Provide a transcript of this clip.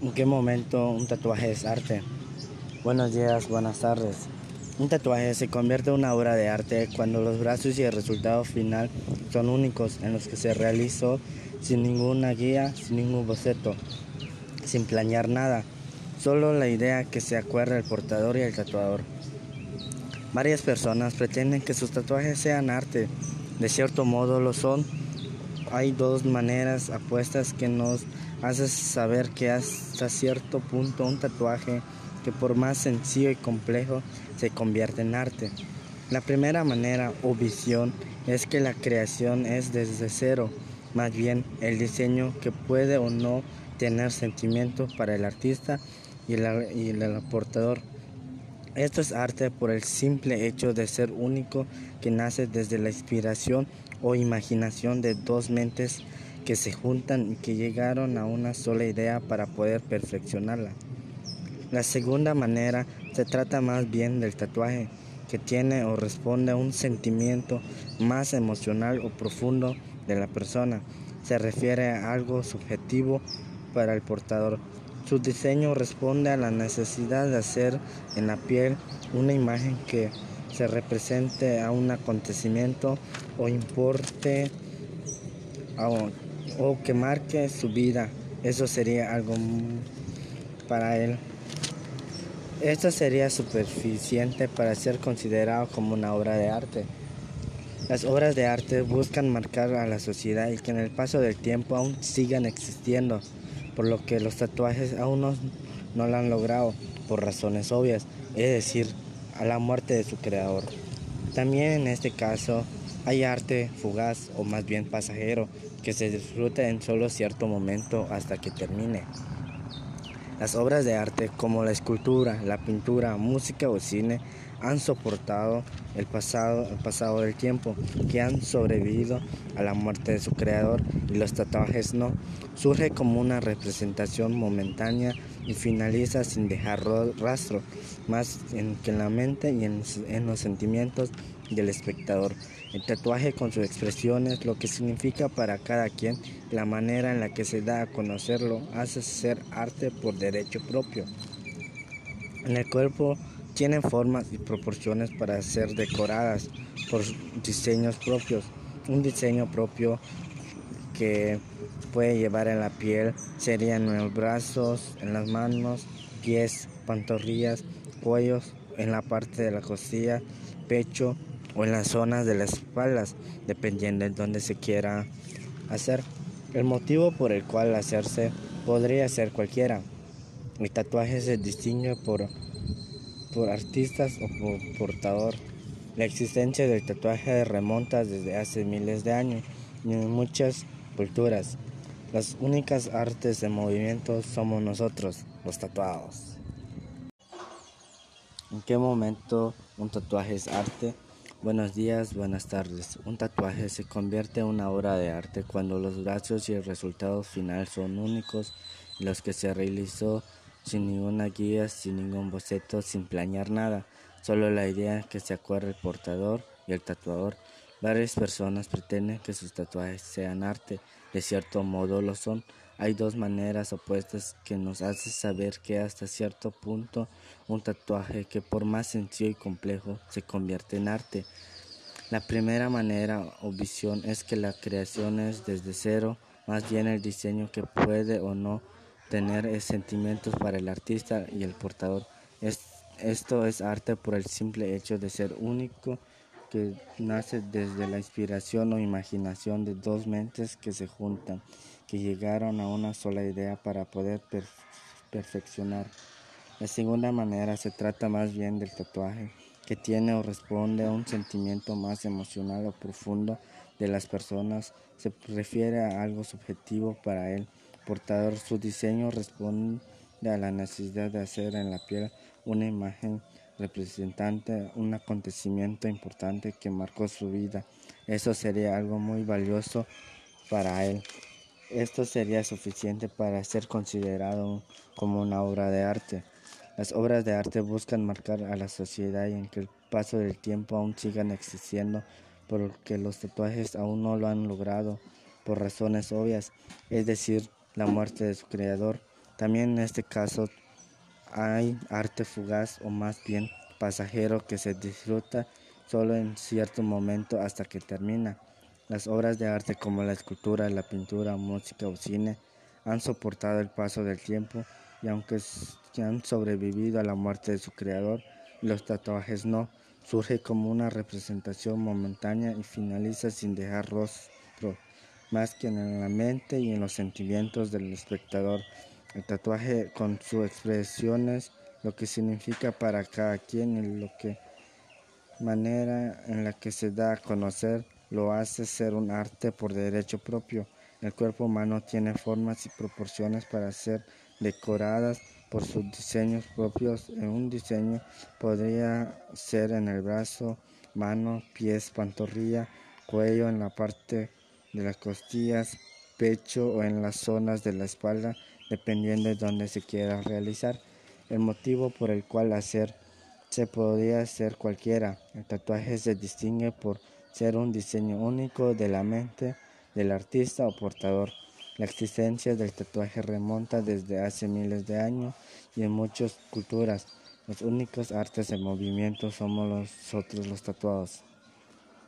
¿En qué momento un tatuaje es arte? Buenos días, buenas tardes. Un tatuaje se convierte en una obra de arte cuando los brazos y el resultado final son únicos en los que se realizó sin ninguna guía, sin ningún boceto, sin planear nada, solo la idea que se acuerda el portador y el tatuador. Varias personas pretenden que sus tatuajes sean arte, de cierto modo lo son. Hay dos maneras apuestas que nos hacen saber que hasta cierto punto un tatuaje que por más sencillo y complejo se convierte en arte. La primera manera o visión es que la creación es desde cero, más bien el diseño que puede o no tener sentimientos para el artista y el, y el aportador. Esto es arte por el simple hecho de ser único que nace desde la inspiración o imaginación de dos mentes que se juntan y que llegaron a una sola idea para poder perfeccionarla. La segunda manera se trata más bien del tatuaje, que tiene o responde a un sentimiento más emocional o profundo de la persona. Se refiere a algo subjetivo para el portador. Su diseño responde a la necesidad de hacer en la piel una imagen que se represente a un acontecimiento o importe o, o que marque su vida. Eso sería algo para él. Esto sería suficiente para ser considerado como una obra de arte. Las obras de arte buscan marcar a la sociedad y que en el paso del tiempo aún sigan existiendo, por lo que los tatuajes aún no, no lo han logrado, por razones obvias, es decir, a la muerte de su creador. También en este caso hay arte fugaz o más bien pasajero que se disfruta en solo cierto momento hasta que termine. Las obras de arte como la escultura, la pintura, música o cine han soportado el pasado, pasado del tiempo, que han sobrevivido a la muerte de su creador y los tatuajes no. Surge como una representación momentánea y finaliza sin dejar rastro, más en, que en la mente y en, en los sentimientos del espectador. El tatuaje con sus expresiones, lo que significa para cada quien, la manera en la que se da a conocerlo, hace ser arte por derecho propio. En el cuerpo tienen formas y proporciones para ser decoradas por diseños propios. Un diseño propio que puede llevar en la piel sería en los brazos, en las manos, pies, pantorrillas, cuellos, en la parte de la costilla, pecho, o en las zonas de las espaldas, dependiendo de dónde se quiera hacer. El motivo por el cual hacerse podría ser cualquiera. El tatuaje se distingue por, por artistas o por portador. La existencia del tatuaje remonta desde hace miles de años y en muchas culturas. Las únicas artes de movimiento somos nosotros, los tatuados. ¿En qué momento un tatuaje es arte? Buenos días, buenas tardes. Un tatuaje se convierte en una obra de arte cuando los brazos y el resultado final son únicos los que se realizó sin ninguna guía, sin ningún boceto, sin planear nada, solo la idea que se acuerda el portador y el tatuador. Varias personas pretenden que sus tatuajes sean arte, de cierto modo lo son. Hay dos maneras opuestas que nos hacen saber que hasta cierto punto un tatuaje que por más sencillo y complejo se convierte en arte. La primera manera o visión es que la creación es desde cero, más bien el diseño que puede o no tener sentimientos para el artista y el portador. esto es arte por el simple hecho de ser único que nace desde la inspiración o imaginación de dos mentes que se juntan, que llegaron a una sola idea para poder perfeccionar. La segunda manera se trata más bien del tatuaje, que tiene o responde a un sentimiento más emocional o profundo de las personas, se refiere a algo subjetivo para el portador. Su diseño responde a la necesidad de hacer en la piel una imagen representante un acontecimiento importante que marcó su vida. Eso sería algo muy valioso para él. Esto sería suficiente para ser considerado como una obra de arte. Las obras de arte buscan marcar a la sociedad y en que el paso del tiempo aún sigan existiendo, porque los tatuajes aún no lo han logrado por razones obvias, es decir, la muerte de su creador. También en este caso hay arte fugaz o más bien pasajero que se disfruta solo en cierto momento hasta que termina. Las obras de arte como la escultura, la pintura, música o cine han soportado el paso del tiempo y aunque han sobrevivido a la muerte de su creador, los tatuajes no, surge como una representación momentánea y finaliza sin dejar rostro, más que en la mente y en los sentimientos del espectador. El tatuaje con sus expresiones, lo que significa para cada quien y lo que manera en la que se da a conocer lo hace ser un arte por derecho propio. El cuerpo humano tiene formas y proporciones para ser decoradas por sus diseños propios. Un diseño podría ser en el brazo, mano, pies, pantorrilla, cuello, en la parte de las costillas, pecho o en las zonas de la espalda, dependiendo de dónde se quiera realizar. El motivo por el cual hacer se podría hacer cualquiera. El tatuaje se distingue por ser un diseño único de la mente del artista o portador. La existencia del tatuaje remonta desde hace miles de años y en muchas culturas. Los únicos artes en movimiento somos nosotros los tatuados.